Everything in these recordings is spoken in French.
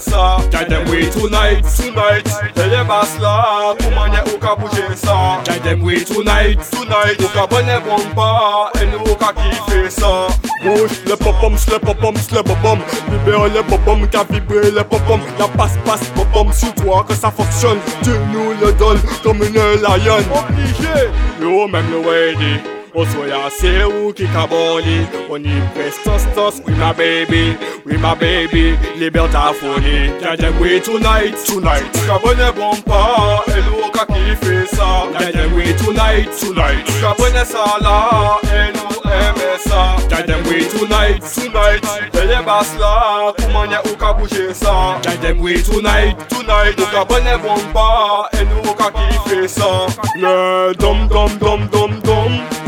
sa Guide them way tonight, tonight. Tell them a slap, woman ye ou ka bouje sa Guide them way tonight, tonight. Ou ka bone bomba, en ou ka kife sa Bouche le popom, le popom, le popom. Libère le popom, ka vibre le popom. La passe passe popom, sur toi que ça fonctionne. Tu nous le donnes comme une lionne. Obligé. Yo même le way Oh soya c'est ou qui caboli On y prestance tance Oui baby Oui ma baby. Libère ta folie Gagne tonight? Tonight. Cabonne bon pas Hello ka kiffe ça Gagne oui tonight? Tonight. Cabonne ça là tonight? Tonight. Belle basse là Comment ou ka bouger ça Gagne oui tonight? Tonight. Ou cabonne bon pas Hello ka kiffe ça Le dom dom dom dom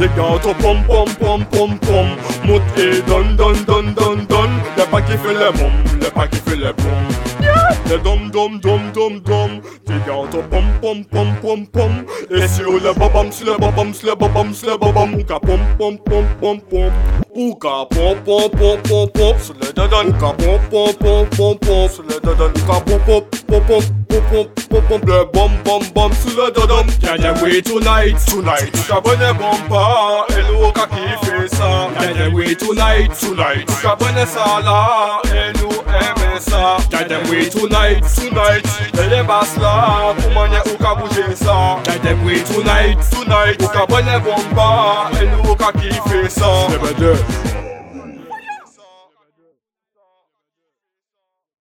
Det går til bom, bom, bom, bom, bom Mot e don, don, don, don, don Det er pakke er pakke fylde bom Det er dom, dom, dom, dom, dom Det går til bom, bom, bom, bom, bom Et sur le bobam, sur le bobam, sur le bobam, sur le bobam Ouka bom, bom, bom, bom, bom Ouka bom, bom, bom, bom, bom Sur le dodon Ouka bom, bom, bom, bom, bom Sur le Ouka boom, boom, boom, boom, boom, boom, boom, sula-da-dum Can't wait tonight, tonight. Kabane bumper, hello kaki fesa. Can't wait tonight, tonight. Kabane sala, hello emesa Can't wait tonight, tonight. Ele basla, kumanye ukabuje sa Can't wait tonight, tonight. Ukabane bumper, hello kaki fesa. Step it